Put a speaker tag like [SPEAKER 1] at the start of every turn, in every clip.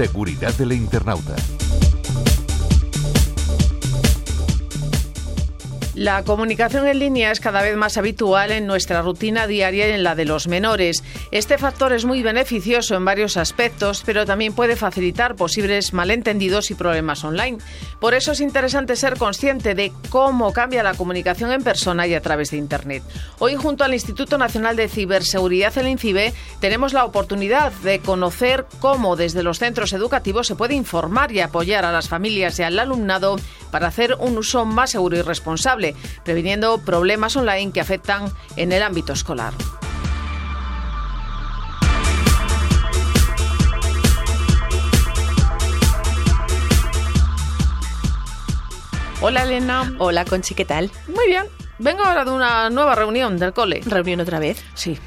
[SPEAKER 1] Seguridad del internauta.
[SPEAKER 2] La comunicación en línea es cada vez más habitual en nuestra rutina diaria y en la de los menores. Este factor es muy beneficioso en varios aspectos, pero también puede facilitar posibles malentendidos y problemas online. Por eso es interesante ser consciente de cómo cambia la comunicación en persona y a través de Internet. Hoy, junto al Instituto Nacional de Ciberseguridad, el INCIBE, tenemos la oportunidad de conocer cómo desde los centros educativos se puede informar y apoyar a las familias y al alumnado para hacer un uso más seguro y responsable, previniendo problemas online que afectan en el ámbito escolar. Hola Elena.
[SPEAKER 3] Hola Conchi, ¿qué tal?
[SPEAKER 2] Muy bien. Vengo ahora de una nueva reunión del cole.
[SPEAKER 3] ¿Reunión otra vez?
[SPEAKER 2] Sí.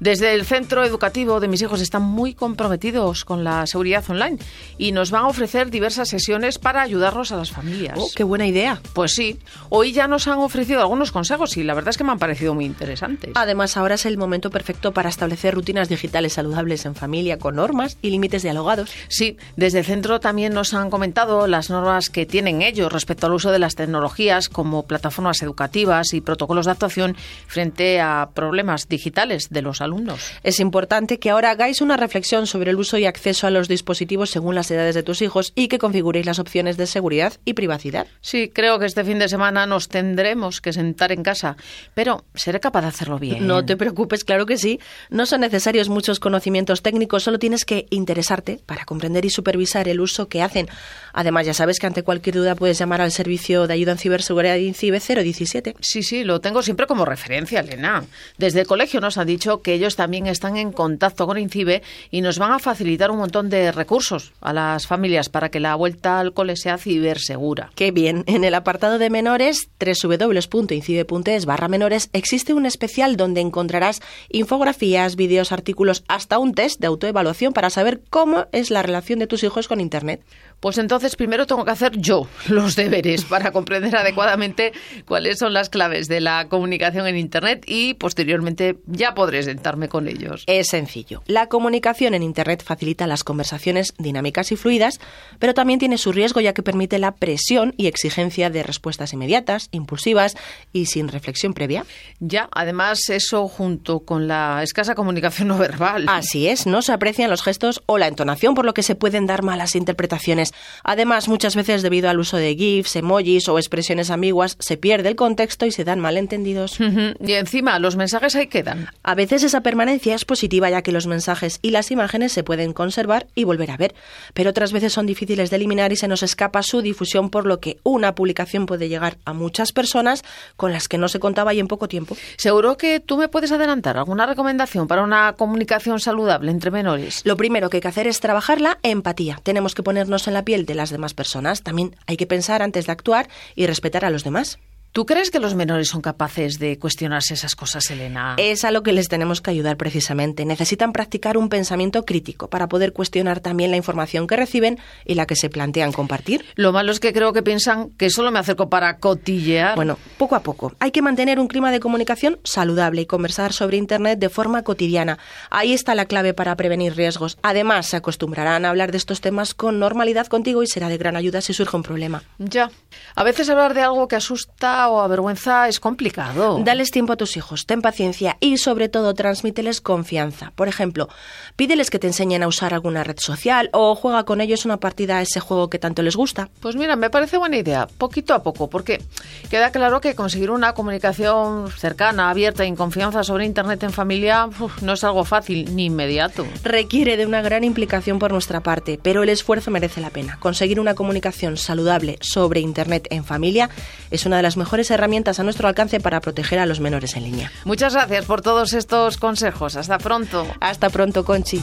[SPEAKER 2] Desde el centro educativo de mis hijos están muy comprometidos con la seguridad online y nos van a ofrecer diversas sesiones para ayudarnos a las familias.
[SPEAKER 3] Oh, qué buena idea.
[SPEAKER 2] Pues sí, hoy ya nos han ofrecido algunos consejos y la verdad es que me han parecido muy interesantes.
[SPEAKER 3] Además, ahora es el momento perfecto para establecer rutinas digitales saludables en familia con normas y límites dialogados.
[SPEAKER 2] Sí, desde el centro también nos han comentado las normas que tienen ellos respecto al uso de las tecnologías como plataformas educativas y protocolos de actuación frente a problemas digitales de los alumnos.
[SPEAKER 3] Es importante que ahora hagáis una reflexión sobre el uso y acceso a los dispositivos según las edades de tus hijos y que configuréis las opciones de seguridad y privacidad.
[SPEAKER 2] Sí, creo que este fin de semana nos tendremos que sentar en casa, pero seré capaz de hacerlo bien.
[SPEAKER 3] No te preocupes, claro que sí. No son necesarios muchos conocimientos técnicos, solo tienes que interesarte para comprender y supervisar el uso que hacen. Además, ya sabes que ante cualquier duda puedes llamar al servicio de ayuda en ciberseguridad INCIBE 017.
[SPEAKER 2] Sí, sí, lo tengo siempre como referencia, Elena. Desde el colegio nos han dicho que ellos también están en contacto con INCIBE y nos van a facilitar un montón de recursos a las familias para que la vuelta al cole sea cibersegura.
[SPEAKER 3] Qué bien. En el apartado de menores, www.incibe.es barra menores, existe un especial donde encontrarás infografías, vídeos, artículos, hasta un test de autoevaluación para saber cómo es la relación de tus hijos con Internet.
[SPEAKER 2] Pues entonces primero tengo que hacer yo los deberes para comprender adecuadamente cuáles son las claves de la comunicación en Internet y posteriormente ya podré con ellos.
[SPEAKER 3] Es sencillo. La comunicación en Internet facilita las conversaciones dinámicas y fluidas, pero también tiene su riesgo ya que permite la presión y exigencia de respuestas inmediatas, impulsivas y sin reflexión previa.
[SPEAKER 2] Ya, además eso junto con la escasa comunicación no verbal.
[SPEAKER 3] Así es, no se aprecian los gestos o la entonación por lo que se pueden dar malas interpretaciones. Además, muchas veces debido al uso de GIFs, emojis o expresiones ambiguas, se pierde el contexto y se dan malentendidos.
[SPEAKER 2] Y encima, los mensajes ahí quedan.
[SPEAKER 3] A veces esa permanencia es positiva ya que los mensajes y las imágenes se pueden conservar y volver a ver, pero otras veces son difíciles de eliminar y se nos escapa su difusión por lo que una publicación puede llegar a muchas personas con las que no se contaba y en poco tiempo.
[SPEAKER 2] Seguro que tú me puedes adelantar alguna recomendación para una comunicación saludable entre menores.
[SPEAKER 3] Lo primero que hay que hacer es trabajar la empatía. Tenemos que ponernos en la piel de las demás personas. También hay que pensar antes de actuar y respetar a los demás.
[SPEAKER 2] ¿Tú crees que los menores son capaces de cuestionarse esas cosas, Elena?
[SPEAKER 3] Es a lo que les tenemos que ayudar precisamente. Necesitan practicar un pensamiento crítico para poder cuestionar también la información que reciben y la que se plantean compartir.
[SPEAKER 2] Lo malo es que creo que piensan que solo me acerco para cotillear.
[SPEAKER 3] Bueno, poco a poco. Hay que mantener un clima de comunicación saludable y conversar sobre Internet de forma cotidiana. Ahí está la clave para prevenir riesgos. Además, se acostumbrarán a hablar de estos temas con normalidad contigo y será de gran ayuda si surge un problema.
[SPEAKER 2] Ya. A veces hablar de algo que asusta o avergüenza es complicado.
[SPEAKER 3] Dales tiempo a tus hijos, ten paciencia y sobre todo transmíteles confianza. Por ejemplo, pídeles que te enseñen a usar alguna red social o juega con ellos una partida a ese juego que tanto les gusta.
[SPEAKER 2] Pues mira, me parece buena idea, poquito a poco, porque queda claro que conseguir una comunicación cercana, abierta y en confianza sobre Internet en familia uf, no es algo fácil ni inmediato.
[SPEAKER 3] Requiere de una gran implicación por nuestra parte, pero el esfuerzo merece la pena. Conseguir una comunicación saludable sobre Internet en familia es una de las mejores herramientas a nuestro alcance para proteger a los menores en línea.
[SPEAKER 2] Muchas gracias por todos estos consejos. Hasta pronto.
[SPEAKER 3] Hasta pronto, Conchi.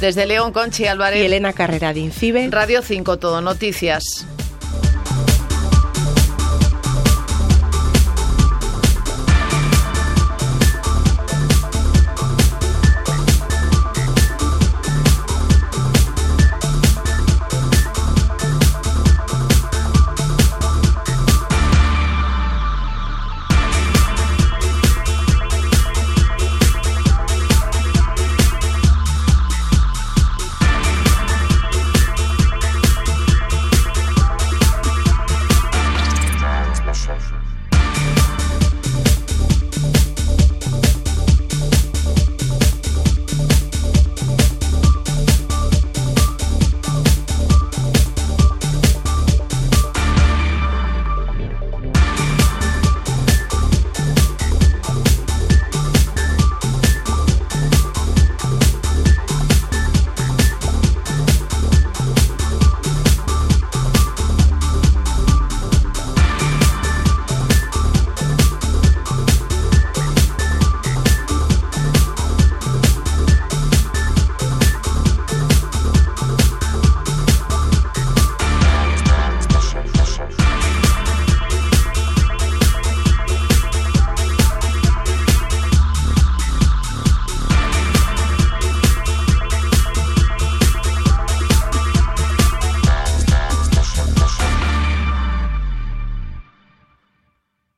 [SPEAKER 2] Desde León, Conchi Álvarez.
[SPEAKER 3] Y Elena Carrera de Incibe.
[SPEAKER 2] Radio 5 Todo Noticias.